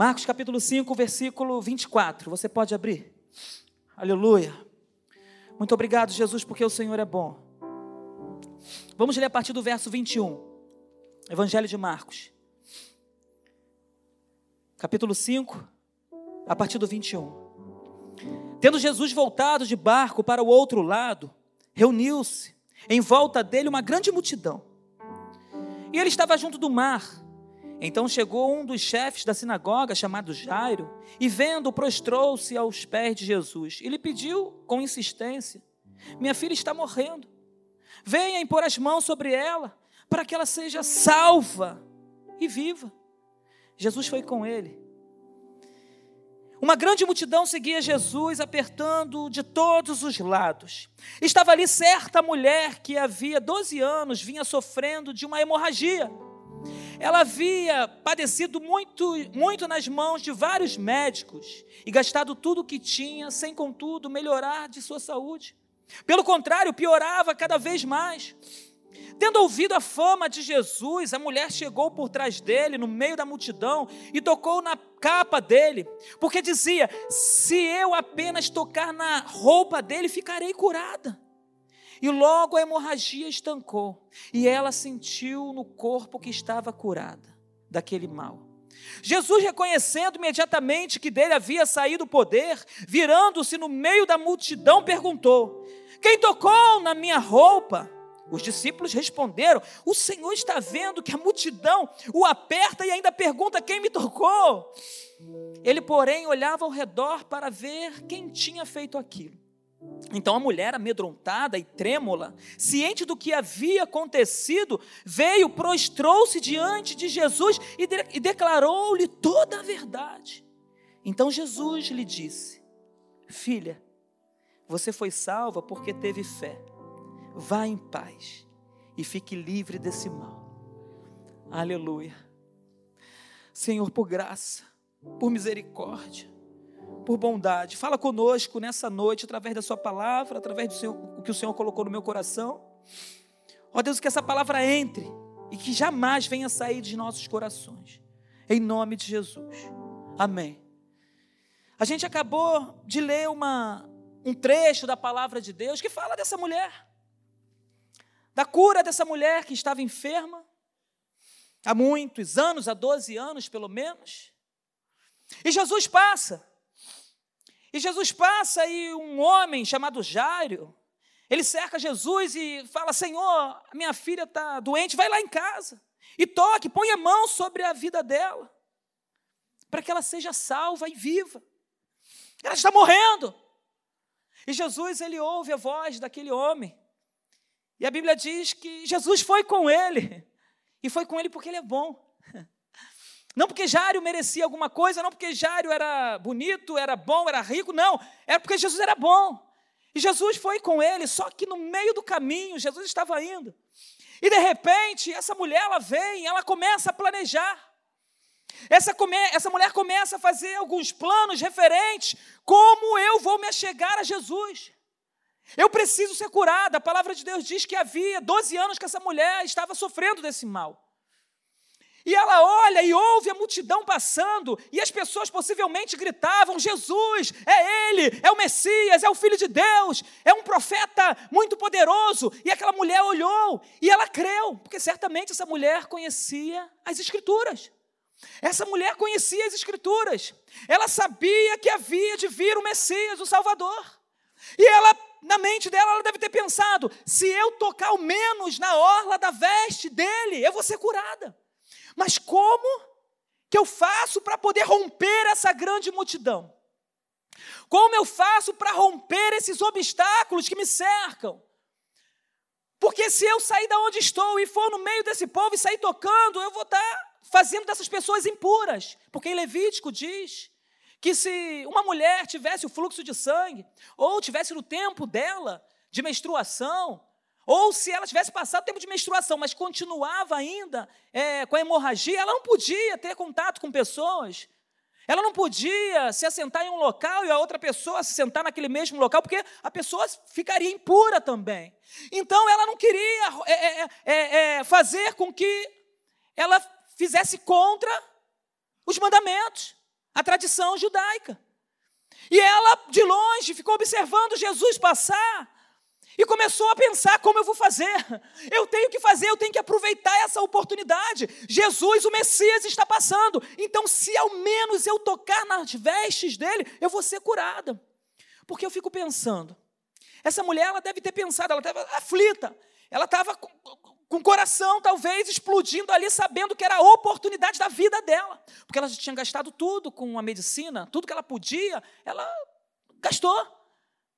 Marcos capítulo 5, versículo 24. Você pode abrir? Aleluia. Muito obrigado, Jesus, porque o Senhor é bom. Vamos ler a partir do verso 21. Evangelho de Marcos. Capítulo 5, a partir do 21. Tendo Jesus voltado de barco para o outro lado, reuniu-se em volta dele uma grande multidão. E ele estava junto do mar. Então chegou um dos chefes da sinagoga, chamado Jairo, e vendo, prostrou-se aos pés de Jesus e lhe pediu com insistência: Minha filha está morrendo. Venha impor as mãos sobre ela, para que ela seja salva e viva. Jesus foi com ele. Uma grande multidão seguia Jesus, apertando de todos os lados. Estava ali certa mulher que havia 12 anos vinha sofrendo de uma hemorragia. Ela havia padecido muito, muito nas mãos de vários médicos e gastado tudo o que tinha, sem contudo melhorar de sua saúde. Pelo contrário, piorava cada vez mais. Tendo ouvido a fama de Jesus, a mulher chegou por trás dele, no meio da multidão, e tocou na capa dele, porque dizia: Se eu apenas tocar na roupa dele, ficarei curada. E logo a hemorragia estancou, e ela sentiu no corpo que estava curada daquele mal. Jesus, reconhecendo imediatamente que dele havia saído o poder, virando-se no meio da multidão, perguntou: Quem tocou na minha roupa? Os discípulos responderam: O Senhor está vendo que a multidão o aperta e ainda pergunta quem me tocou. Ele, porém, olhava ao redor para ver quem tinha feito aquilo. Então a mulher, amedrontada e trêmula, ciente do que havia acontecido, veio, prostrou-se diante de Jesus e, de e declarou-lhe toda a verdade. Então Jesus lhe disse: Filha, você foi salva porque teve fé Vá em paz e fique livre desse mal. Aleluia. Senhor, por graça, por misericórdia, por bondade, fala conosco nessa noite através da Sua palavra, através do o que o Senhor colocou no meu coração. Ó Deus, que essa palavra entre e que jamais venha sair de nossos corações. Em nome de Jesus. Amém. A gente acabou de ler uma, um trecho da palavra de Deus que fala dessa mulher da cura dessa mulher que estava enferma há muitos anos, há 12 anos pelo menos. E Jesus passa. E Jesus passa e um homem chamado Jairo, ele cerca Jesus e fala: Senhor, minha filha está doente, vai lá em casa e toque, põe a mão sobre a vida dela, para que ela seja salva e viva. Ela está morrendo. E Jesus, ele ouve a voz daquele homem e a Bíblia diz que Jesus foi com ele. E foi com ele porque ele é bom. Não porque Jário merecia alguma coisa, não porque Jário era bonito, era bom, era rico, não. Era porque Jesus era bom. E Jesus foi com ele, só que no meio do caminho, Jesus estava indo. E de repente, essa mulher, ela vem, ela começa a planejar. Essa, come, essa mulher começa a fazer alguns planos referentes como eu vou me achegar a Jesus. Eu preciso ser curada. A palavra de Deus diz que havia 12 anos que essa mulher estava sofrendo desse mal. E ela olha e ouve a multidão passando, e as pessoas possivelmente gritavam: Jesus, é Ele, é o Messias, é o Filho de Deus, é um profeta muito poderoso. E aquela mulher olhou e ela creu, porque certamente essa mulher conhecia as Escrituras. Essa mulher conhecia as Escrituras, ela sabia que havia de vir o Messias, o Salvador. E ela na mente dela, ela deve ter pensado: se eu tocar ao menos na orla da veste dele, eu vou ser curada. Mas como que eu faço para poder romper essa grande multidão? Como eu faço para romper esses obstáculos que me cercam? Porque se eu sair da onde estou e for no meio desse povo e sair tocando, eu vou estar tá fazendo dessas pessoas impuras. Porque em Levítico diz que se uma mulher tivesse o fluxo de sangue, ou tivesse no tempo dela de menstruação, ou se ela tivesse passado tempo de menstruação, mas continuava ainda é, com a hemorragia, ela não podia ter contato com pessoas. Ela não podia se assentar em um local e a outra pessoa se sentar naquele mesmo local, porque a pessoa ficaria impura também. Então ela não queria é, é, é, é fazer com que ela fizesse contra os mandamentos, a tradição judaica. E ela, de longe, ficou observando Jesus passar e começou a pensar como eu vou fazer. Eu tenho que fazer, eu tenho que aproveitar essa oportunidade. Jesus, o Messias, está passando. Então, se ao menos eu tocar nas vestes dele, eu vou ser curada. Porque eu fico pensando, essa mulher, ela deve ter pensado, ela estava aflita. Ela estava com, com o coração talvez explodindo ali, sabendo que era a oportunidade da vida dela. Porque ela já tinha gastado tudo com a medicina, tudo que ela podia, ela gastou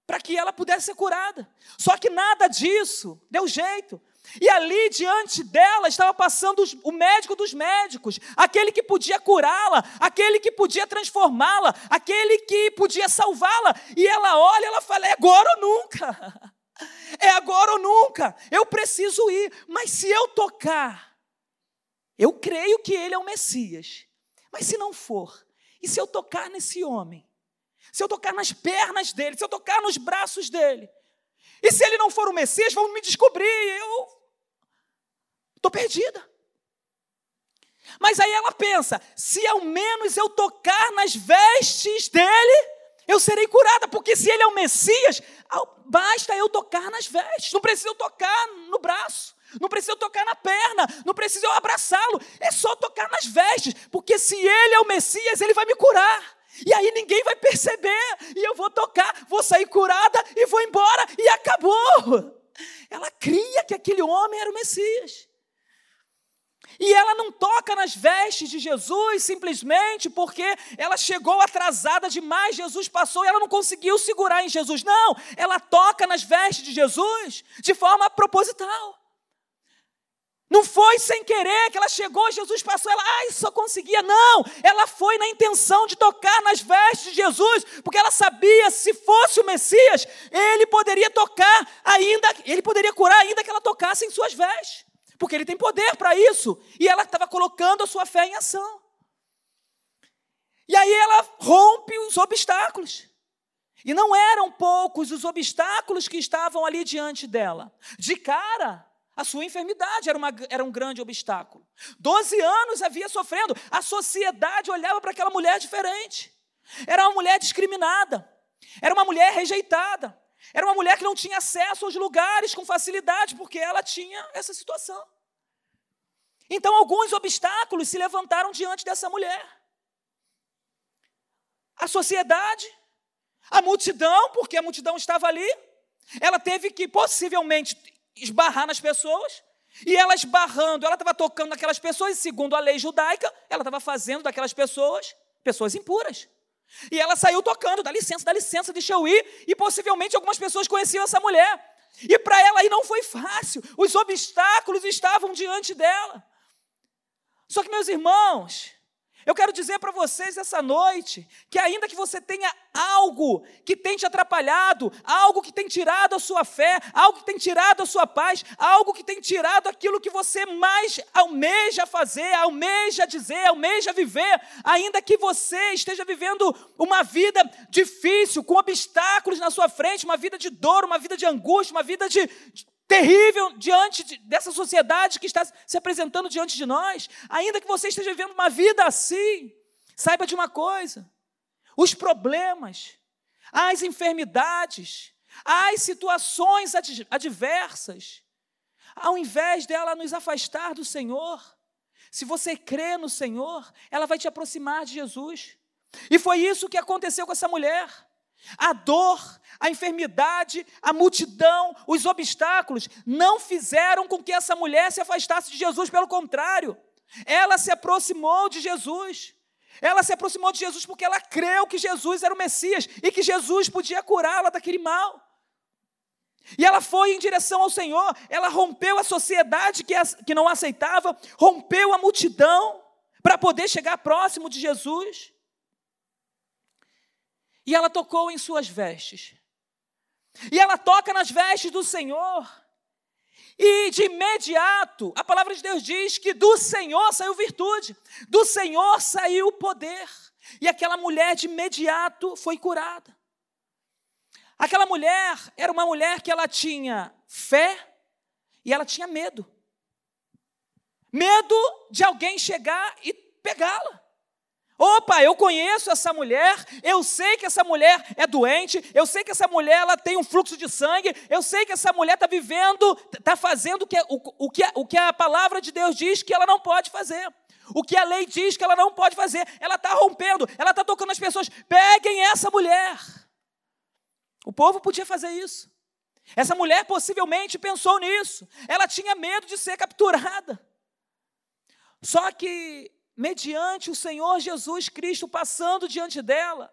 para que ela pudesse ser curada. Só que nada disso deu jeito. E ali diante dela estava passando o médico dos médicos, aquele que podia curá-la, aquele que podia transformá-la, aquele que podia salvá-la. E ela olha, ela fala: é agora ou nunca. É agora ou nunca. Eu preciso ir. Mas se eu tocar, eu creio que ele é o Messias. Mas se não for, e se eu tocar nesse homem? Se eu tocar nas pernas dele, se eu tocar nos braços dele, e se ele não for o Messias, vão me descobrir, eu estou perdida. Mas aí ela pensa: se ao menos eu tocar nas vestes dele, eu serei curada, porque se ele é o Messias, basta eu tocar nas vestes, não precisa eu tocar no braço, não precisa eu tocar na perna, não precisa eu abraçá-lo, é só tocar nas vestes, porque se ele é o Messias, ele vai me curar. E aí ninguém vai perceber, e eu vou tocar, vou sair curada e vou embora, e acabou. Ela cria que aquele homem era o Messias. E ela não toca nas vestes de Jesus simplesmente porque ela chegou atrasada demais, Jesus passou e ela não conseguiu segurar em Jesus. Não, ela toca nas vestes de Jesus de forma proposital. Não foi sem querer que ela chegou, Jesus passou, ela, ai, só conseguia. Não, ela foi na intenção de tocar nas vestes de Jesus, porque ela sabia, se fosse o Messias, ele poderia tocar ainda, ele poderia curar ainda que ela tocasse em suas vestes, porque ele tem poder para isso. E ela estava colocando a sua fé em ação. E aí ela rompe os obstáculos. E não eram poucos os obstáculos que estavam ali diante dela. De cara, a sua enfermidade era, uma, era um grande obstáculo. Doze anos havia sofrendo. A sociedade olhava para aquela mulher diferente. Era uma mulher discriminada. Era uma mulher rejeitada. Era uma mulher que não tinha acesso aos lugares com facilidade, porque ela tinha essa situação. Então, alguns obstáculos se levantaram diante dessa mulher. A sociedade, a multidão, porque a multidão estava ali, ela teve que possivelmente esbarrar nas pessoas. E ela esbarrando, ela estava tocando naquelas pessoas, e segundo a lei judaica, ela estava fazendo daquelas pessoas pessoas impuras. E ela saiu tocando, dá licença, dá licença, deixa eu ir. E possivelmente algumas pessoas conheciam essa mulher. E para ela aí não foi fácil, os obstáculos estavam diante dela. Só que, meus irmãos, eu quero dizer para vocês essa noite que, ainda que você tenha algo que tem te atrapalhado, algo que tem tirado a sua fé, algo que tem tirado a sua paz, algo que tem tirado aquilo que você mais almeja fazer, almeja dizer, almeja viver, ainda que você esteja vivendo uma vida difícil, com obstáculos na sua frente, uma vida de dor, uma vida de angústia, uma vida de, terrível diante de, dessa sociedade que está se apresentando diante de nós, ainda que você esteja vivendo uma vida assim, saiba de uma coisa: os problemas, as enfermidades, as situações adversas, ao invés dela nos afastar do Senhor, se você crê no Senhor, ela vai te aproximar de Jesus. E foi isso que aconteceu com essa mulher. A dor, a enfermidade, a multidão, os obstáculos não fizeram com que essa mulher se afastasse de Jesus, pelo contrário, ela se aproximou de Jesus. Ela se aproximou de Jesus porque ela creu que Jesus era o Messias e que Jesus podia curá-la daquele mal. E ela foi em direção ao Senhor, ela rompeu a sociedade que, que não aceitava, rompeu a multidão para poder chegar próximo de Jesus. E ela tocou em suas vestes. E ela toca nas vestes do Senhor. E de imediato, a palavra de Deus diz que do Senhor saiu virtude, do Senhor saiu poder. E aquela mulher de imediato foi curada. Aquela mulher era uma mulher que ela tinha fé e ela tinha medo. Medo de alguém chegar e pegá-la. Opa, eu conheço essa mulher, eu sei que essa mulher é doente, eu sei que essa mulher ela tem um fluxo de sangue, eu sei que essa mulher está vivendo, está fazendo o que, o, o, que, o que a palavra de Deus diz que ela não pode fazer. O que a lei diz que ela não pode fazer, ela está rompendo, ela está tocando as pessoas. Peguem essa mulher. O povo podia fazer isso. Essa mulher possivelmente pensou nisso. Ela tinha medo de ser capturada. Só que, mediante o Senhor Jesus Cristo passando diante dela,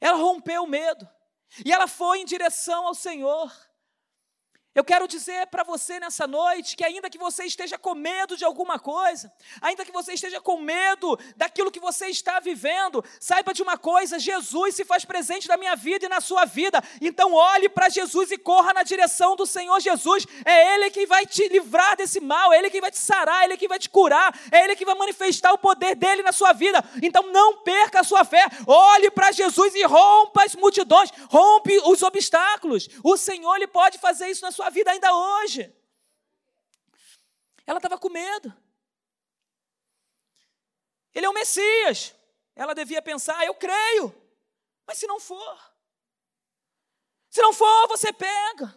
ela rompeu o medo. E ela foi em direção ao Senhor. Eu quero dizer para você nessa noite que, ainda que você esteja com medo de alguma coisa, ainda que você esteja com medo daquilo que você está vivendo, saiba de uma coisa: Jesus se faz presente na minha vida e na sua vida. Então, olhe para Jesus e corra na direção do Senhor Jesus. É Ele quem vai te livrar desse mal, é Ele quem vai te sarar, é Ele quem vai te curar, é Ele que vai manifestar o poder dele na sua vida. Então, não perca a sua fé, olhe para Jesus e rompa as multidões, rompe os obstáculos. O Senhor ele pode fazer isso na sua sua vida ainda hoje. Ela estava com medo. Ele é o Messias. Ela devia pensar: eu creio. Mas se não for, se não for, você pega.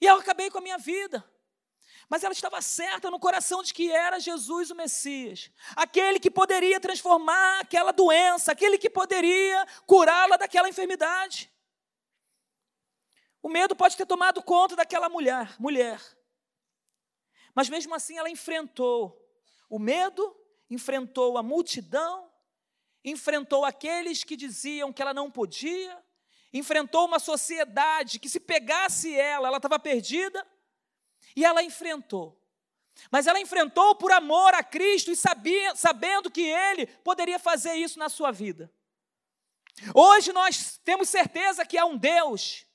E eu acabei com a minha vida. Mas ela estava certa no coração de que era Jesus o Messias, aquele que poderia transformar aquela doença, aquele que poderia curá-la daquela enfermidade. O medo pode ter tomado conta daquela mulher, mulher. Mas mesmo assim ela enfrentou o medo, enfrentou a multidão, enfrentou aqueles que diziam que ela não podia, enfrentou uma sociedade que se pegasse ela, ela estava perdida, e ela enfrentou. Mas ela enfrentou por amor a Cristo e sabia, sabendo que Ele poderia fazer isso na sua vida. Hoje nós temos certeza que há um Deus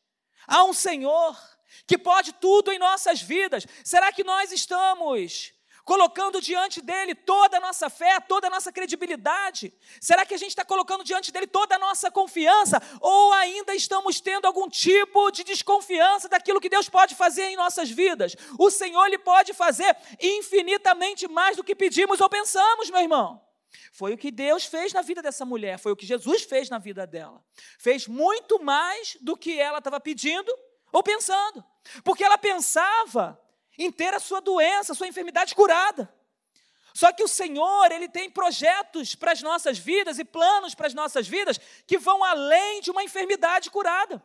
Há um Senhor que pode tudo em nossas vidas. Será que nós estamos colocando diante dele toda a nossa fé, toda a nossa credibilidade? Será que a gente está colocando diante dele toda a nossa confiança? Ou ainda estamos tendo algum tipo de desconfiança daquilo que Deus pode fazer em nossas vidas? O Senhor ele pode fazer infinitamente mais do que pedimos ou pensamos, meu irmão. Foi o que Deus fez na vida dessa mulher, foi o que Jesus fez na vida dela. Fez muito mais do que ela estava pedindo ou pensando, porque ela pensava em ter a sua doença, a sua enfermidade curada. Só que o Senhor, Ele tem projetos para as nossas vidas e planos para as nossas vidas que vão além de uma enfermidade curada.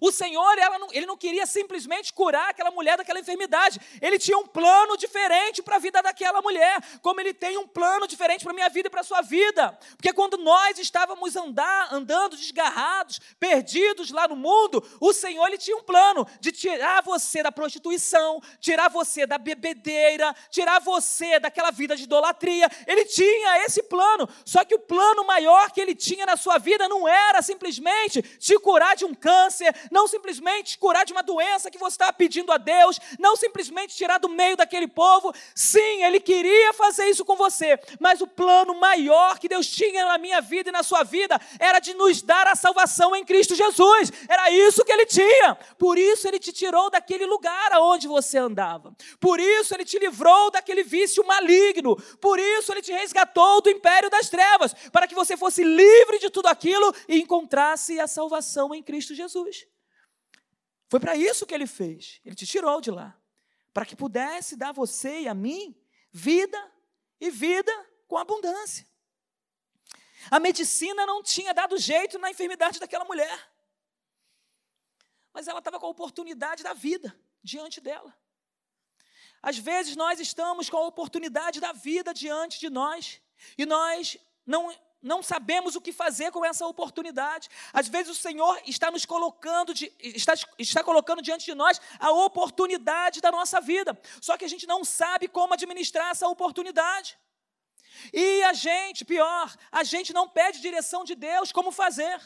O Senhor, não, ele não queria simplesmente curar aquela mulher daquela enfermidade. Ele tinha um plano diferente para a vida daquela mulher, como ele tem um plano diferente para a minha vida e para a sua vida. Porque quando nós estávamos andar, andando desgarrados, perdidos lá no mundo, o Senhor ele tinha um plano de tirar você da prostituição, tirar você da bebedeira, tirar você daquela vida de idolatria. Ele tinha esse plano. Só que o plano maior que ele tinha na sua vida não era simplesmente te curar de um câncer, não simplesmente curar de uma doença que você estava pedindo a Deus, não simplesmente tirar do meio daquele povo. Sim, Ele queria fazer isso com você, mas o plano maior que Deus tinha na minha vida e na sua vida era de nos dar a salvação em Cristo Jesus. Era isso que Ele tinha. Por isso Ele te tirou daquele lugar aonde você andava. Por isso Ele te livrou daquele vício maligno. Por isso Ele te resgatou do império das trevas, para que você fosse livre de tudo aquilo e encontrasse a salvação em Cristo Jesus. Foi para isso que ele fez. Ele te tirou de lá. Para que pudesse dar a você e a mim vida e vida com abundância. A medicina não tinha dado jeito na enfermidade daquela mulher. Mas ela estava com a oportunidade da vida diante dela. Às vezes nós estamos com a oportunidade da vida diante de nós e nós não não sabemos o que fazer com essa oportunidade. Às vezes o Senhor está nos colocando, de, está, está colocando diante de nós a oportunidade da nossa vida. Só que a gente não sabe como administrar essa oportunidade. E a gente, pior, a gente não pede direção de Deus como fazer.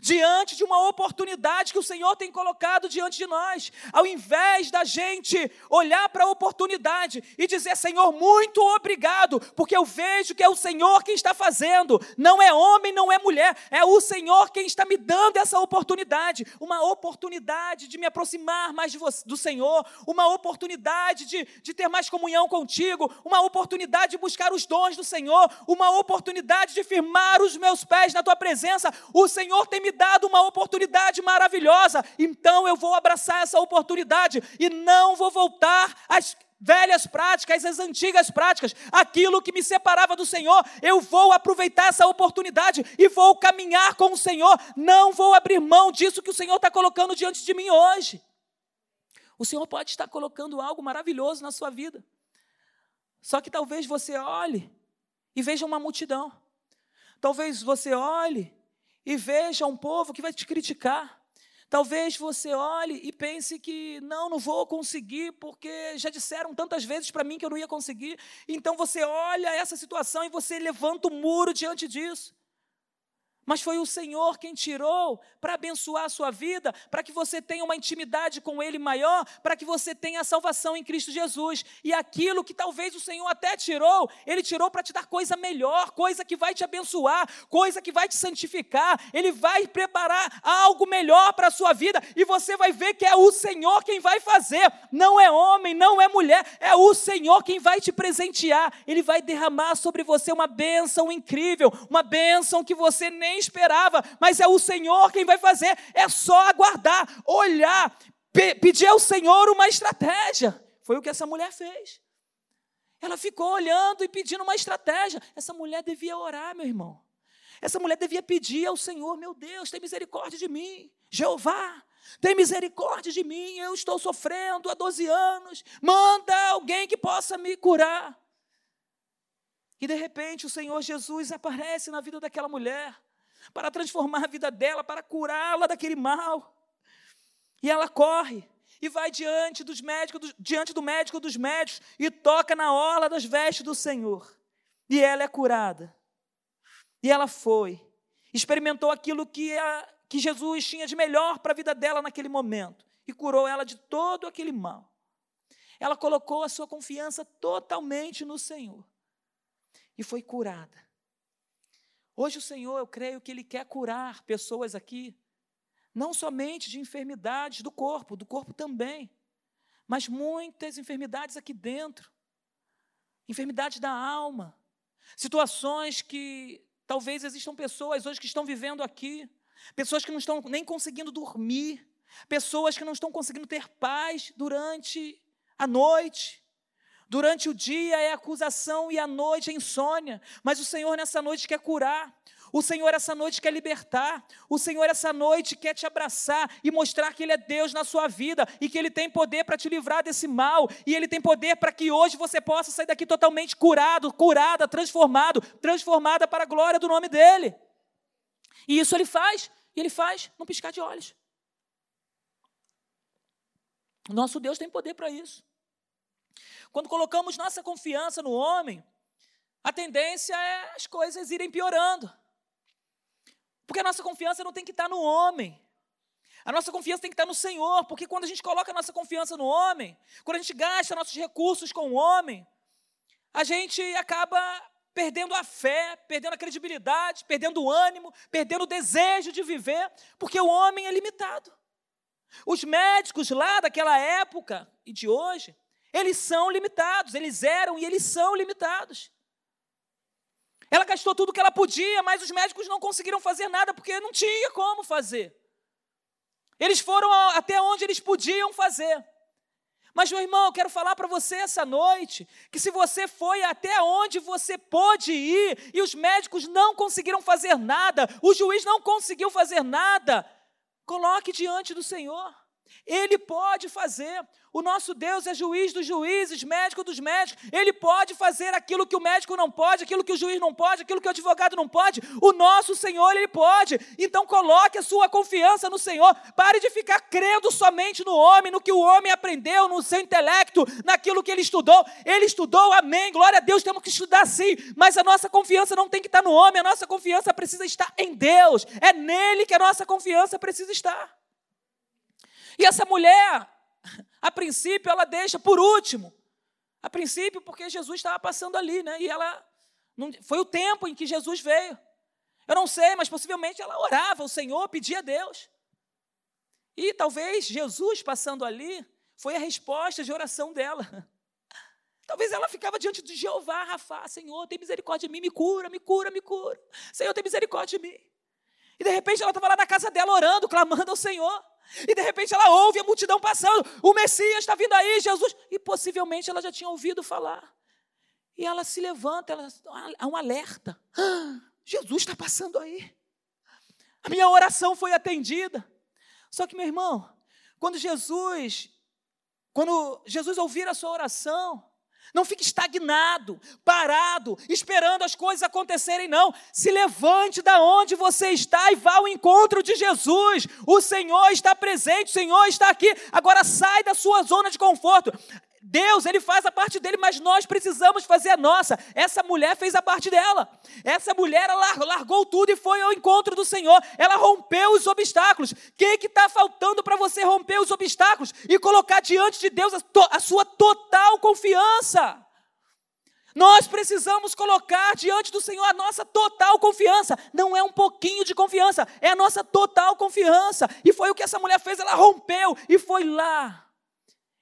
Diante de uma oportunidade que o Senhor tem colocado diante de nós, ao invés da gente olhar para a oportunidade e dizer: Senhor, muito obrigado, porque eu vejo que é o Senhor quem está fazendo, não é homem, não é mulher, é o Senhor quem está me dando essa oportunidade, uma oportunidade de me aproximar mais você, do Senhor, uma oportunidade de, de ter mais comunhão contigo, uma oportunidade de buscar os dons do Senhor, uma oportunidade de firmar os meus pés na tua presença. O Senhor tem me dado uma oportunidade maravilhosa, então eu vou abraçar essa oportunidade e não vou voltar às velhas práticas, às antigas práticas, aquilo que me separava do Senhor, eu vou aproveitar essa oportunidade e vou caminhar com o Senhor, não vou abrir mão disso que o Senhor está colocando diante de mim hoje. O Senhor pode estar colocando algo maravilhoso na sua vida, só que talvez você olhe e veja uma multidão, talvez você olhe e veja um povo que vai te criticar. Talvez você olhe e pense que não, não vou conseguir, porque já disseram tantas vezes para mim que eu não ia conseguir. Então você olha essa situação e você levanta o um muro diante disso mas foi o Senhor quem tirou para abençoar a sua vida, para que você tenha uma intimidade com Ele maior, para que você tenha a salvação em Cristo Jesus. E aquilo que talvez o Senhor até tirou, Ele tirou para te dar coisa melhor, coisa que vai te abençoar, coisa que vai te santificar. Ele vai preparar algo melhor para a sua vida e você vai ver que é o Senhor quem vai fazer. Não é homem, não é mulher, é o Senhor quem vai te presentear. Ele vai derramar sobre você uma bênção incrível, uma bênção que você nem nem esperava, mas é o Senhor quem vai fazer. É só aguardar, olhar, pe pedir ao Senhor uma estratégia. Foi o que essa mulher fez. Ela ficou olhando e pedindo uma estratégia. Essa mulher devia orar, meu irmão. Essa mulher devia pedir ao Senhor: Meu Deus, tem misericórdia de mim. Jeová, tem misericórdia de mim. Eu estou sofrendo há 12 anos. Manda alguém que possa me curar. E de repente o Senhor Jesus aparece na vida daquela mulher para transformar a vida dela, para curá-la daquele mal. E ela corre e vai diante dos médicos, diante do médico dos médicos e toca na orla das vestes do Senhor. E ela é curada. E ela foi, experimentou aquilo que, a, que Jesus tinha de melhor para a vida dela naquele momento e curou ela de todo aquele mal. Ela colocou a sua confiança totalmente no Senhor e foi curada. Hoje o Senhor, eu creio que Ele quer curar pessoas aqui, não somente de enfermidades do corpo, do corpo também, mas muitas enfermidades aqui dentro, enfermidades da alma, situações que talvez existam pessoas hoje que estão vivendo aqui, pessoas que não estão nem conseguindo dormir, pessoas que não estão conseguindo ter paz durante a noite, Durante o dia é acusação e à noite é insônia, mas o Senhor nessa noite quer curar. O Senhor essa noite quer libertar. O Senhor essa noite quer te abraçar e mostrar que Ele é Deus na sua vida e que Ele tem poder para te livrar desse mal. E Ele tem poder para que hoje você possa sair daqui totalmente curado, curada, transformado, transformada para a glória do nome dEle. E isso Ele faz, e Ele faz num piscar de olhos. Nosso Deus tem poder para isso. Quando colocamos nossa confiança no homem, a tendência é as coisas irem piorando. Porque a nossa confiança não tem que estar no homem. A nossa confiança tem que estar no Senhor, porque quando a gente coloca a nossa confiança no homem, quando a gente gasta nossos recursos com o homem, a gente acaba perdendo a fé, perdendo a credibilidade, perdendo o ânimo, perdendo o desejo de viver, porque o homem é limitado. Os médicos lá daquela época e de hoje, eles são limitados, eles eram e eles são limitados. Ela gastou tudo o que ela podia, mas os médicos não conseguiram fazer nada porque não tinha como fazer. Eles foram até onde eles podiam fazer. Mas, meu irmão, eu quero falar para você essa noite que se você foi até onde você pôde ir e os médicos não conseguiram fazer nada, o juiz não conseguiu fazer nada, coloque diante do Senhor. Ele pode fazer. O nosso Deus é juiz dos juízes, médico dos médicos. Ele pode fazer aquilo que o médico não pode, aquilo que o juiz não pode, aquilo que o advogado não pode. O nosso Senhor, ele pode. Então coloque a sua confiança no Senhor. Pare de ficar crendo somente no homem, no que o homem aprendeu, no seu intelecto, naquilo que ele estudou. Ele estudou, amém. Glória a Deus, temos que estudar sim. Mas a nossa confiança não tem que estar no homem, a nossa confiança precisa estar em Deus. É nele que a nossa confiança precisa estar. E essa mulher, a princípio, ela deixa por último. A princípio, porque Jesus estava passando ali, né? E ela. Não, foi o tempo em que Jesus veio. Eu não sei, mas possivelmente ela orava ao Senhor, pedia a Deus. E talvez Jesus passando ali foi a resposta de oração dela. Talvez ela ficava diante de Jeová, Rafa, Senhor, tem misericórdia de mim, me cura, me cura, me cura. Senhor, tem misericórdia de mim. E de repente ela estava lá na casa dela orando, clamando ao Senhor. E de repente ela ouve a multidão passando. O Messias está vindo aí, Jesus. E possivelmente ela já tinha ouvido falar. E ela se levanta, ela, há um alerta. Ah, Jesus está passando aí. A minha oração foi atendida. Só que, meu irmão, quando Jesus, quando Jesus ouvir a sua oração, não fique estagnado, parado, esperando as coisas acontecerem, não. Se levante da onde você está e vá ao encontro de Jesus. O Senhor está presente, o Senhor está aqui. Agora sai da sua zona de conforto. Deus, ele faz a parte dele, mas nós precisamos fazer a nossa. Essa mulher fez a parte dela. Essa mulher largou tudo e foi ao encontro do Senhor. Ela rompeu os obstáculos. O que está faltando para você romper os obstáculos e colocar diante de Deus a, to, a sua total confiança? Nós precisamos colocar diante do Senhor a nossa total confiança. Não é um pouquinho de confiança, é a nossa total confiança. E foi o que essa mulher fez, ela rompeu e foi lá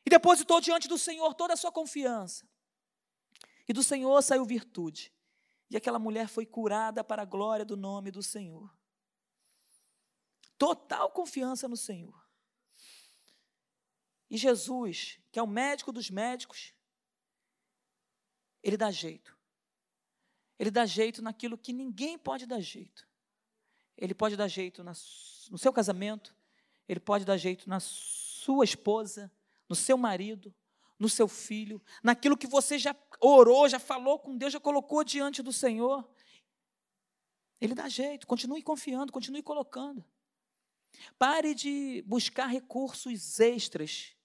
e depositou diante do Senhor toda a sua confiança. E do Senhor saiu virtude. E aquela mulher foi curada para a glória do nome do Senhor. Total confiança no Senhor. E Jesus, que é o médico dos médicos, ele dá jeito. Ele dá jeito naquilo que ninguém pode dar jeito. Ele pode dar jeito no seu casamento, ele pode dar jeito na sua esposa, no seu marido, no seu filho, naquilo que você já orou, já falou com Deus, já colocou diante do Senhor. Ele dá jeito, continue confiando, continue colocando. Pare de buscar recursos extras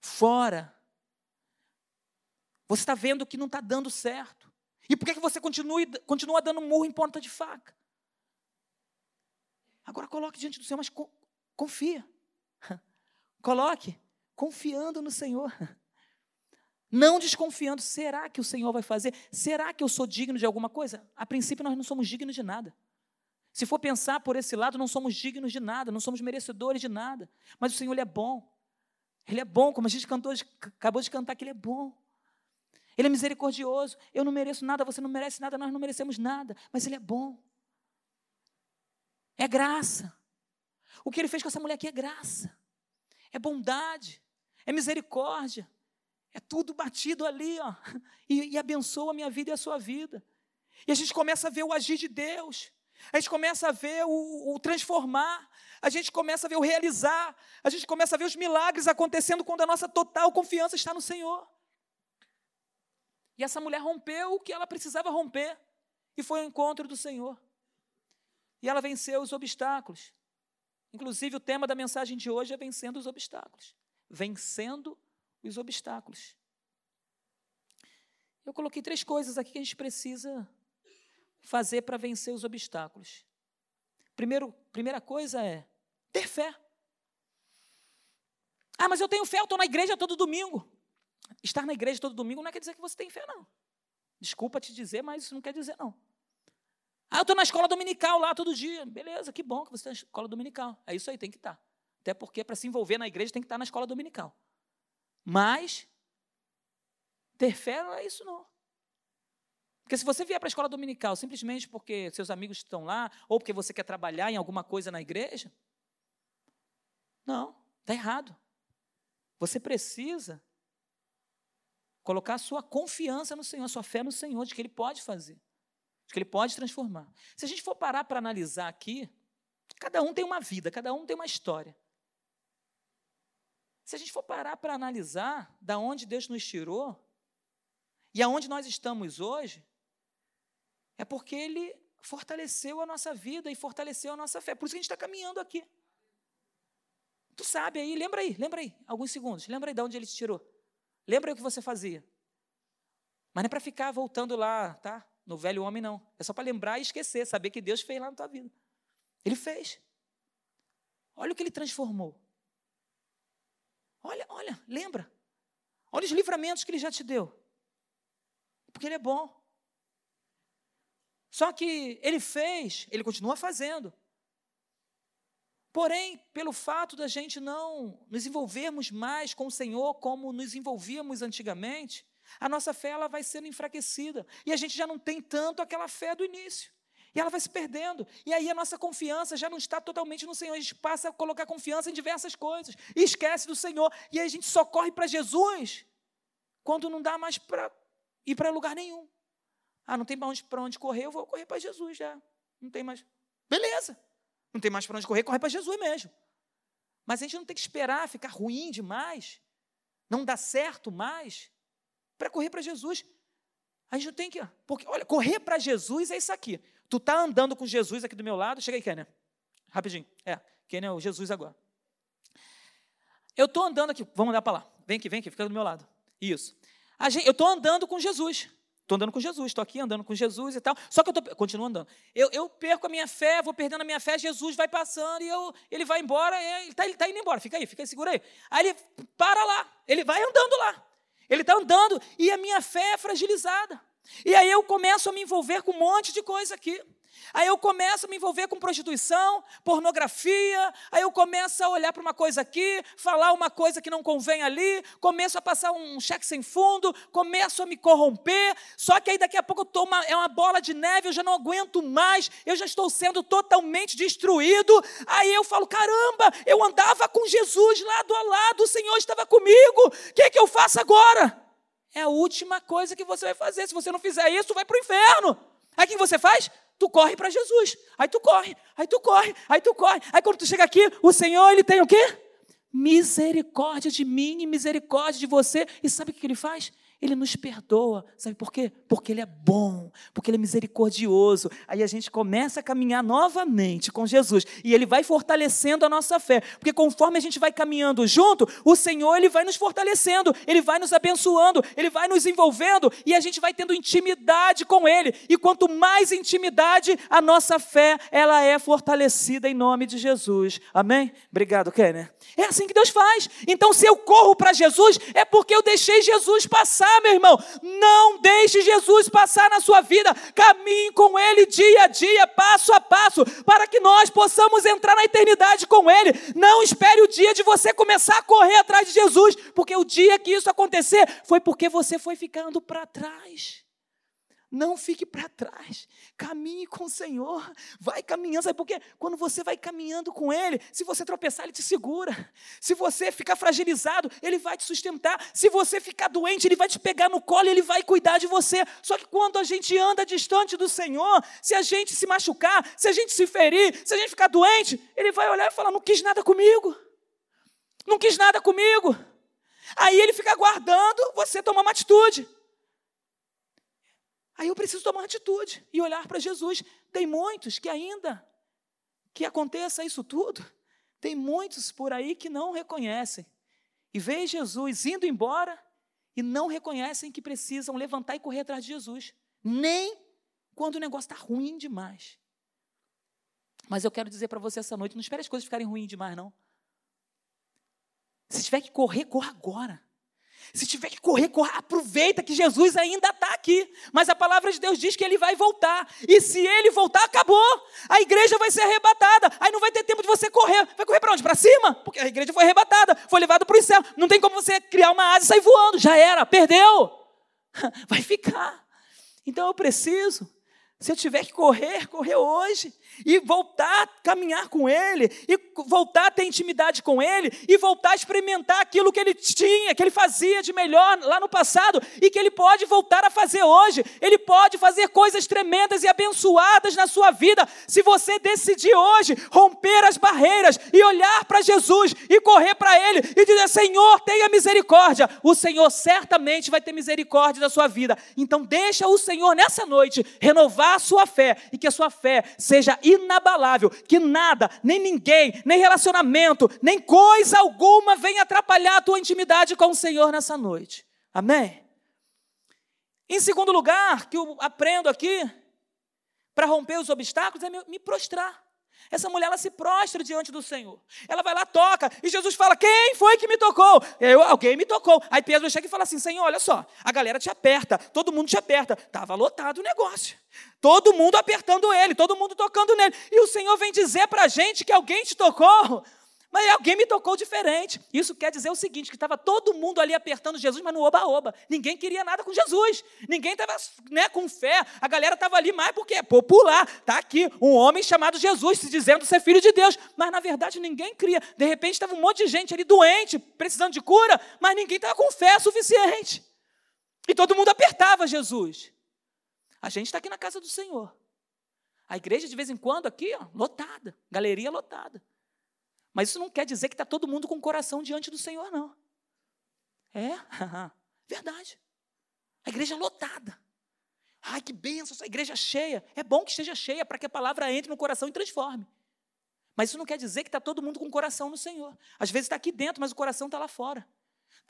fora. Você está vendo que não está dando certo. E por que, que você continue, continua dando murro em ponta de faca? Agora coloque diante do Senhor, mas confia. Coloque confiando no Senhor. Não desconfiando, será que o Senhor vai fazer? Será que eu sou digno de alguma coisa? A princípio, nós não somos dignos de nada. Se for pensar por esse lado, não somos dignos de nada, não somos merecedores de nada. Mas o Senhor ele é bom. Ele é bom, como a gente cantou, acabou de cantar que Ele é bom. Ele é misericordioso. Eu não mereço nada, você não merece nada, nós não merecemos nada. Mas Ele é bom. É graça. O que Ele fez com essa mulher aqui é graça. É bondade é misericórdia. É tudo batido ali, ó, e, e abençoa a minha vida e a sua vida. E a gente começa a ver o agir de Deus, a gente começa a ver o, o, transformar, a gente começa a ver o realizar, a gente começa a ver os milagres acontecendo quando a nossa total confiança está no Senhor. E essa mulher rompeu o que ela precisava romper, e foi ao encontro do Senhor. E ela venceu os obstáculos. Inclusive, o tema da mensagem de hoje é vencendo os obstáculos vencendo os obstáculos. Eu coloquei três coisas aqui que a gente precisa fazer para vencer os obstáculos. Primeiro, primeira coisa é ter fé. Ah, mas eu tenho fé, eu estou na igreja todo domingo. Estar na igreja todo domingo não quer dizer que você tem fé, não. Desculpa te dizer, mas isso não quer dizer, não. Ah, eu estou na escola dominical lá todo dia. Beleza, que bom que você está na escola dominical. É isso aí, tem que estar. Até porque para se envolver na igreja tem que estar na escola dominical. Mas ter fé não é isso não. Porque se você vier para a escola dominical simplesmente porque seus amigos estão lá, ou porque você quer trabalhar em alguma coisa na igreja, não, está errado. Você precisa colocar a sua confiança no Senhor, a sua fé no Senhor, de que Ele pode fazer, de que Ele pode transformar. Se a gente for parar para analisar aqui, cada um tem uma vida, cada um tem uma história. Se a gente for parar para analisar da onde Deus nos tirou e aonde nós estamos hoje, é porque Ele fortaleceu a nossa vida e fortaleceu a nossa fé. Por isso que a gente está caminhando aqui. Tu sabe aí, lembra aí, lembra aí, alguns segundos, lembra aí de onde Ele te tirou. Lembra aí o que você fazia. Mas não é para ficar voltando lá, tá? No velho homem, não. É só para lembrar e esquecer, saber que Deus fez lá na tua vida. Ele fez. Olha o que ele transformou. Olha, olha, lembra. Olha os livramentos que ele já te deu. Porque ele é bom. Só que ele fez, ele continua fazendo. Porém, pelo fato da gente não nos envolvermos mais com o Senhor como nos envolvíamos antigamente, a nossa fé ela vai sendo enfraquecida. E a gente já não tem tanto aquela fé do início. E ela vai se perdendo. E aí a nossa confiança já não está totalmente no Senhor. A gente passa a colocar confiança em diversas coisas. E esquece do Senhor. E aí a gente só corre para Jesus quando não dá mais para ir para lugar nenhum. Ah, não tem para onde, onde correr, eu vou correr para Jesus já. Não tem mais. Beleza. Não tem mais para onde correr, corre para Jesus mesmo. Mas a gente não tem que esperar ficar ruim demais, não dar certo mais, para correr para Jesus. A gente não tem que. Porque, olha, correr para Jesus é isso aqui. Tu tá andando com Jesus aqui do meu lado. Chega aí, Kênia. Rapidinho. É, Kênia é o Jesus agora. Eu estou andando aqui. Vamos andar para lá. Vem aqui, vem aqui, fica do meu lado. Isso. Gente, eu estou andando com Jesus. Estou andando com Jesus, estou aqui andando com Jesus e tal. Só que eu tô, continuo andando. Eu, eu, perco a minha fé, vou perdendo a minha fé, Jesus vai passando e eu, ele vai embora, ele está tá indo embora. Fica aí, fica aí, segura aí. Aí ele para lá, ele vai andando lá. Ele está andando e a minha fé é fragilizada. E aí eu começo a me envolver com um monte de coisa aqui. Aí eu começo a me envolver com prostituição, pornografia, aí eu começo a olhar para uma coisa aqui, falar uma coisa que não convém ali, começo a passar um cheque sem fundo, começo a me corromper, só que aí daqui a pouco eu tô uma, é uma bola de neve, eu já não aguento mais, eu já estou sendo totalmente destruído. Aí eu falo: caramba, eu andava com Jesus lado a lado, o Senhor estava comigo, o que, é que eu faço agora? É a última coisa que você vai fazer. Se você não fizer isso, vai para o inferno. Aí o que você faz? tu corre para Jesus. Aí tu corre, aí tu corre, aí tu corre. Aí quando tu chega aqui, o Senhor, ele tem o quê? Misericórdia de mim e misericórdia de você. E sabe o que ele faz? Ele nos perdoa. Sabe por quê? Porque Ele é bom, porque Ele é misericordioso. Aí a gente começa a caminhar novamente com Jesus e Ele vai fortalecendo a nossa fé. Porque conforme a gente vai caminhando junto, o Senhor Ele vai nos fortalecendo, Ele vai nos abençoando, Ele vai nos envolvendo e a gente vai tendo intimidade com Ele. E quanto mais intimidade, a nossa fé ela é fortalecida em nome de Jesus. Amém? Obrigado, Kenner. É assim que Deus faz. Então, se eu corro para Jesus, é porque eu deixei Jesus passar meu irmão. Não deixe Jesus passar na sua vida. Caminhe com Ele dia a dia, passo a passo, para que nós possamos entrar na eternidade com Ele. Não espere o dia de você começar a correr atrás de Jesus, porque o dia que isso acontecer foi porque você foi ficando para trás. Não fique para trás. Caminhe com o Senhor. Vai caminhando. Sabe por quê? Quando você vai caminhando com Ele, se você tropeçar, Ele te segura. Se você ficar fragilizado, Ele vai te sustentar. Se você ficar doente, Ele vai te pegar no colo Ele vai cuidar de você. Só que quando a gente anda distante do Senhor, se a gente se machucar, se a gente se ferir, se a gente ficar doente, Ele vai olhar e falar: Não quis nada comigo. Não quis nada comigo. Aí Ele fica aguardando você tomar uma atitude. Aí eu preciso tomar atitude e olhar para Jesus. Tem muitos que ainda que aconteça isso tudo, tem muitos por aí que não reconhecem. E veem Jesus indo embora e não reconhecem que precisam levantar e correr atrás de Jesus. Nem quando o negócio está ruim demais. Mas eu quero dizer para você essa noite: não espere as coisas ficarem ruins demais, não. Se tiver que correr, corra agora. Se tiver que correr, corra, aproveita que Jesus ainda está aqui. Mas a palavra de Deus diz que ele vai voltar. E se ele voltar, acabou. A igreja vai ser arrebatada. Aí não vai ter tempo de você correr. Vai correr para onde? Para cima? Porque a igreja foi arrebatada, foi levada para o céu. Não tem como você criar uma asa e sair voando. Já era, perdeu. Vai ficar. Então eu preciso Se eu tiver que correr, correr hoje. E voltar a caminhar com Ele. E voltar a ter intimidade com Ele. E voltar a experimentar aquilo que Ele tinha, que Ele fazia de melhor lá no passado. E que Ele pode voltar a fazer hoje. Ele pode fazer coisas tremendas e abençoadas na sua vida. Se você decidir hoje romper as barreiras e olhar para Jesus e correr para Ele e dizer: Senhor, tenha misericórdia. O Senhor certamente vai ter misericórdia da sua vida. Então, deixa o Senhor nessa noite renovar a sua fé e que a sua fé seja inabalável, que nada, nem ninguém, nem relacionamento, nem coisa alguma venha atrapalhar a tua intimidade com o Senhor nessa noite. Amém? Em segundo lugar, que eu aprendo aqui, para romper os obstáculos, é me prostrar. Essa mulher, ela se prostra diante do Senhor. Ela vai lá, toca, e Jesus fala: Quem foi que me tocou? Eu, alguém me tocou. Aí Pedro chega e fala assim: Senhor, olha só, a galera te aperta, todo mundo te aperta. Estava lotado o negócio. Todo mundo apertando ele, todo mundo tocando nele. E o Senhor vem dizer para a gente que alguém te tocou. Mas alguém me tocou diferente. Isso quer dizer o seguinte: que estava todo mundo ali apertando Jesus, mas no oba-oba. Ninguém queria nada com Jesus. Ninguém estava né, com fé. A galera estava ali mais porque é popular. Está aqui um homem chamado Jesus, se dizendo ser filho de Deus. Mas na verdade ninguém cria. De repente estava um monte de gente ali doente, precisando de cura, mas ninguém estava com fé suficiente. E todo mundo apertava Jesus. A gente está aqui na casa do Senhor. A igreja, de vez em quando, aqui, ó, lotada, galeria lotada. Mas isso não quer dizer que está todo mundo com o coração diante do Senhor, não. É, verdade. A igreja lotada. Ai, que benção, essa igreja cheia. É bom que esteja cheia para que a palavra entre no coração e transforme. Mas isso não quer dizer que está todo mundo com o coração no Senhor. Às vezes está aqui dentro, mas o coração está lá fora.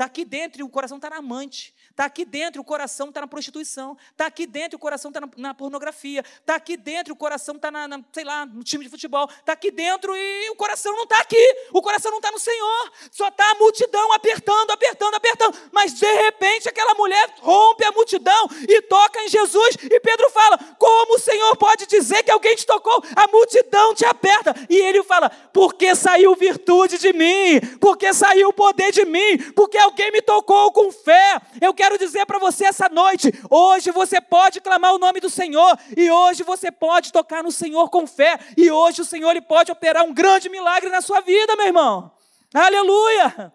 Está aqui dentro e o coração está na amante. Está aqui dentro e o coração está na prostituição. Está aqui dentro e o coração está na, na, pornografia. Está aqui dentro e o coração está, na, na, sei lá, no time de futebol. Está aqui dentro e o coração não está aqui. O coração não está no Senhor. Só está a multidão apertando, apertando, apertando. Mas de repente aquela mulher rompe a multidão e toca em Jesus. E Pedro fala: Como o Senhor pode dizer que alguém te tocou? A multidão te aperta. E ele fala: Porque saiu virtude de mim. Porque saiu poder de mim. Porque alguém me tocou com fé. Eu quero dizer para você essa noite: hoje você pode clamar o nome do Senhor, e hoje você pode tocar no Senhor com fé, e hoje o Senhor ele pode operar um grande milagre na sua vida, meu irmão. Aleluia!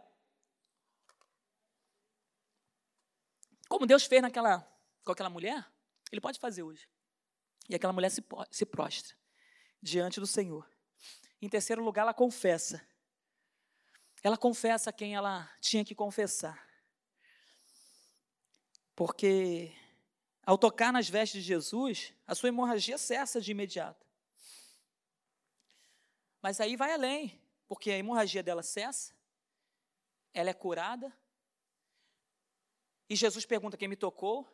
Como Deus fez naquela, com aquela mulher, Ele pode fazer hoje. E aquela mulher se, se prostra diante do Senhor. Em terceiro lugar, ela confessa ela confessa quem ela tinha que confessar. Porque ao tocar nas vestes de Jesus, a sua hemorragia cessa de imediato. Mas aí vai além, porque a hemorragia dela cessa, ela é curada, e Jesus pergunta quem me tocou,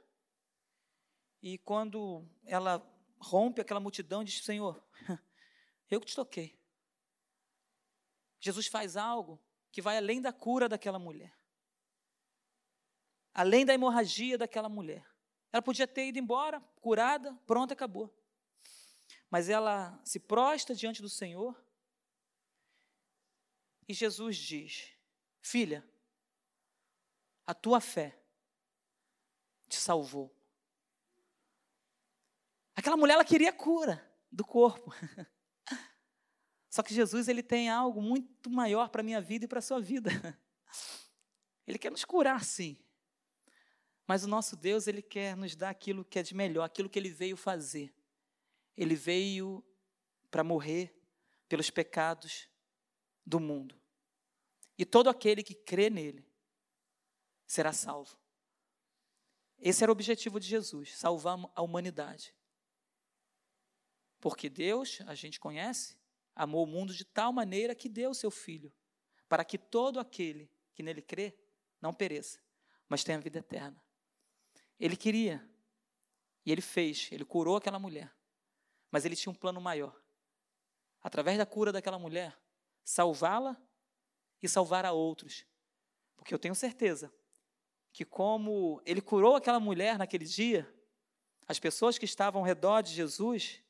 e quando ela rompe aquela multidão, diz: Senhor, eu que te toquei. Jesus faz algo que vai além da cura daquela mulher. Além da hemorragia daquela mulher. Ela podia ter ido embora, curada, pronto, acabou. Mas ela se prostra diante do Senhor. E Jesus diz: Filha, a tua fé te salvou. Aquela mulher ela queria cura do corpo. Só que Jesus ele tem algo muito maior para a minha vida e para a sua vida. Ele quer nos curar, sim. Mas o nosso Deus, ele quer nos dar aquilo que é de melhor, aquilo que ele veio fazer. Ele veio para morrer pelos pecados do mundo. E todo aquele que crê nele será salvo. Esse era o objetivo de Jesus, salvar a humanidade. Porque Deus, a gente conhece, amou o mundo de tal maneira que deu o seu filho, para que todo aquele que nele crê não pereça, mas tenha vida eterna. Ele queria, e ele fez, ele curou aquela mulher, mas ele tinha um plano maior. Através da cura daquela mulher, salvá-la e salvar a outros. Porque eu tenho certeza que, como ele curou aquela mulher naquele dia, as pessoas que estavam ao redor de Jesus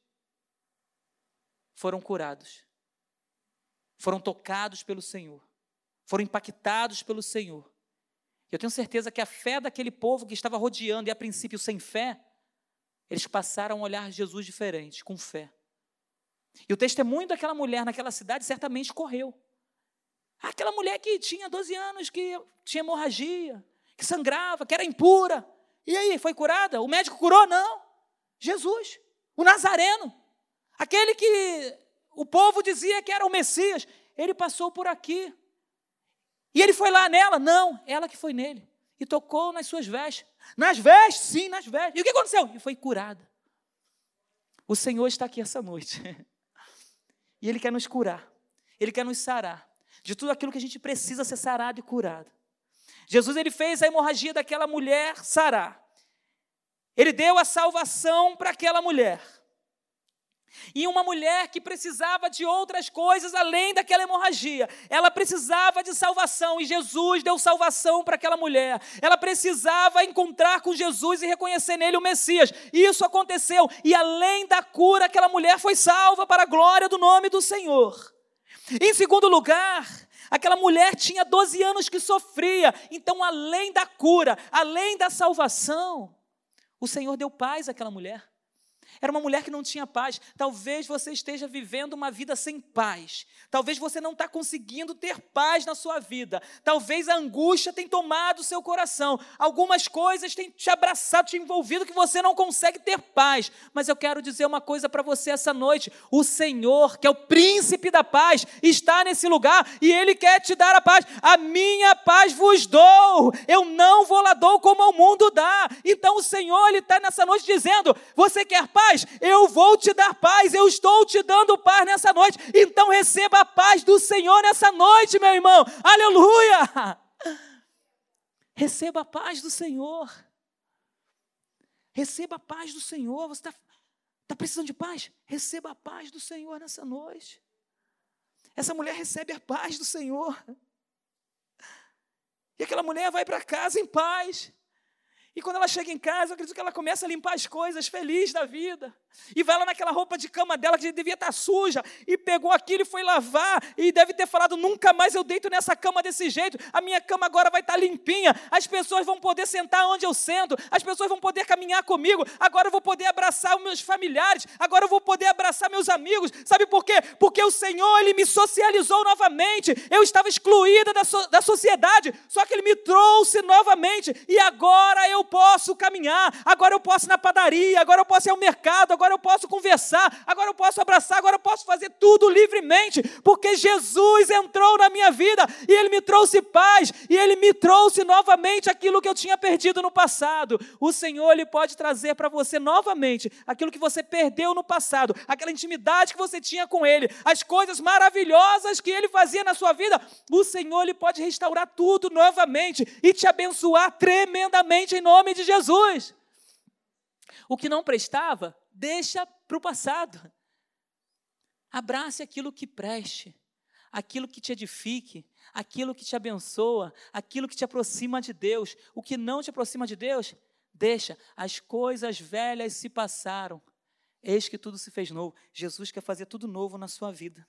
foram curados, foram tocados pelo Senhor, foram impactados pelo Senhor. Eu tenho certeza que a fé daquele povo que estava rodeando e a princípio sem fé, eles passaram a olhar Jesus diferente, com fé. E o testemunho daquela mulher naquela cidade certamente correu. Aquela mulher que tinha 12 anos, que tinha hemorragia, que sangrava, que era impura. E aí, foi curada? O médico curou? Não. Jesus, o Nazareno, aquele que o povo dizia que era o Messias, ele passou por aqui. E ele foi lá nela? Não, ela que foi nele. E tocou nas suas vestes. Nas vestes, sim, nas vestes. E o que aconteceu? E foi curada. O Senhor está aqui essa noite. E Ele quer nos curar. Ele quer nos sarar de tudo aquilo que a gente precisa ser sarado e curado. Jesus ele fez a hemorragia daquela mulher sarar. Ele deu a salvação para aquela mulher. E uma mulher que precisava de outras coisas além daquela hemorragia. Ela precisava de salvação e Jesus deu salvação para aquela mulher. Ela precisava encontrar com Jesus e reconhecer nele o Messias. Isso aconteceu. E além da cura, aquela mulher foi salva para a glória do nome do Senhor. Em segundo lugar, aquela mulher tinha 12 anos que sofria. Então, além da cura, além da salvação, o Senhor deu paz àquela mulher. Era uma mulher que não tinha paz. Talvez você esteja vivendo uma vida sem paz. Talvez você não está conseguindo ter paz na sua vida. Talvez a angústia tenha tomado o seu coração. Algumas coisas têm te abraçado, te envolvido, que você não consegue ter paz. Mas eu quero dizer uma coisa para você essa noite: o Senhor, que é o príncipe da paz, está nesse lugar e Ele quer te dar a paz. A minha paz vos dou. Eu não vou lá dou como o mundo dá. Então o Senhor, Ele está nessa noite dizendo: você quer paz? Paz, eu vou te dar paz, eu estou te dando paz nessa noite. Então receba a paz do Senhor nessa noite, meu irmão. Aleluia! Receba a paz do Senhor. Receba a paz do Senhor. Você está tá precisando de paz? Receba a paz do Senhor nessa noite. Essa mulher recebe a paz do Senhor. E aquela mulher vai para casa em paz. E quando ela chega em casa, eu acredito que ela começa a limpar as coisas, feliz da vida. E vai lá naquela roupa de cama dela que devia estar suja, e pegou aquilo e foi lavar, e deve ter falado: nunca mais eu deito nessa cama desse jeito, a minha cama agora vai estar limpinha, as pessoas vão poder sentar onde eu sento, as pessoas vão poder caminhar comigo, agora eu vou poder abraçar os meus familiares, agora eu vou poder abraçar meus amigos. Sabe por quê? Porque o Senhor, Ele me socializou novamente, eu estava excluída da, so, da sociedade, só que Ele me trouxe novamente, e agora eu posso caminhar, agora eu posso ir na padaria, agora eu posso ir ao mercado, agora eu posso conversar, agora eu posso abraçar, agora eu posso fazer tudo livremente, porque Jesus entrou na minha vida e Ele me trouxe paz e Ele me trouxe novamente aquilo que eu tinha perdido no passado. O Senhor Ele pode trazer para você novamente aquilo que você perdeu no passado, aquela intimidade que você tinha com Ele, as coisas maravilhosas que Ele fazia na sua vida. O Senhor Ele pode restaurar tudo novamente e te abençoar tremendamente em nome nome de Jesus. O que não prestava, deixa para o passado. Abrace aquilo que preste, aquilo que te edifique, aquilo que te abençoa, aquilo que te aproxima de Deus. O que não te aproxima de Deus, deixa. As coisas velhas se passaram. Eis que tudo se fez novo. Jesus quer fazer tudo novo na sua vida.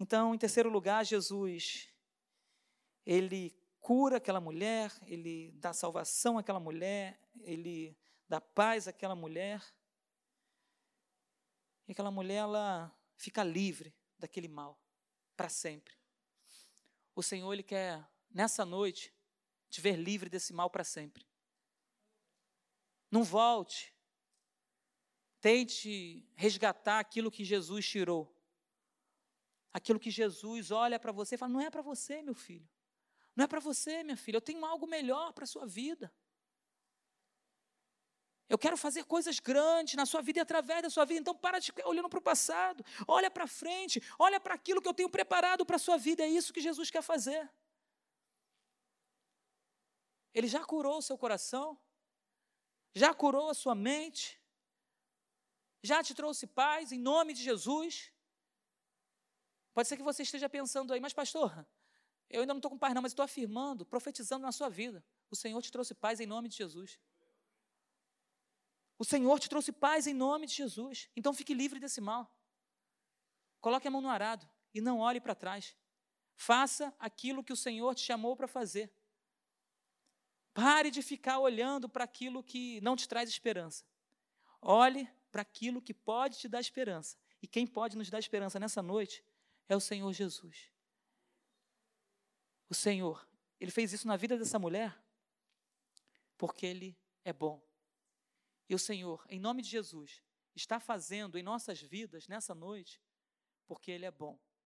Então, em terceiro lugar, Jesus, ele cura aquela mulher, ele dá salvação àquela mulher, ele dá paz àquela mulher. Aquela mulher ela fica livre daquele mal para sempre. O Senhor ele quer nessa noite te ver livre desse mal para sempre. Não volte. Tente resgatar aquilo que Jesus tirou. Aquilo que Jesus olha para você e fala: não é para você, meu filho. Não é para você, minha filha. Eu tenho algo melhor para a sua vida. Eu quero fazer coisas grandes na sua vida e através da sua vida. Então, para de ficar olhando para o passado. Olha para frente. Olha para aquilo que eu tenho preparado para a sua vida. É isso que Jesus quer fazer. Ele já curou o seu coração. Já curou a sua mente. Já te trouxe paz em nome de Jesus. Pode ser que você esteja pensando aí, mas pastor, eu ainda não estou com paz, não, mas estou afirmando, profetizando na sua vida. O Senhor te trouxe paz em nome de Jesus. O Senhor te trouxe paz em nome de Jesus. Então fique livre desse mal. Coloque a mão no arado e não olhe para trás. Faça aquilo que o Senhor te chamou para fazer. Pare de ficar olhando para aquilo que não te traz esperança. Olhe para aquilo que pode te dar esperança. E quem pode nos dar esperança nessa noite é o Senhor Jesus. O Senhor, Ele fez isso na vida dessa mulher porque Ele é bom. E o Senhor, em nome de Jesus, está fazendo em nossas vidas nessa noite porque Ele é bom.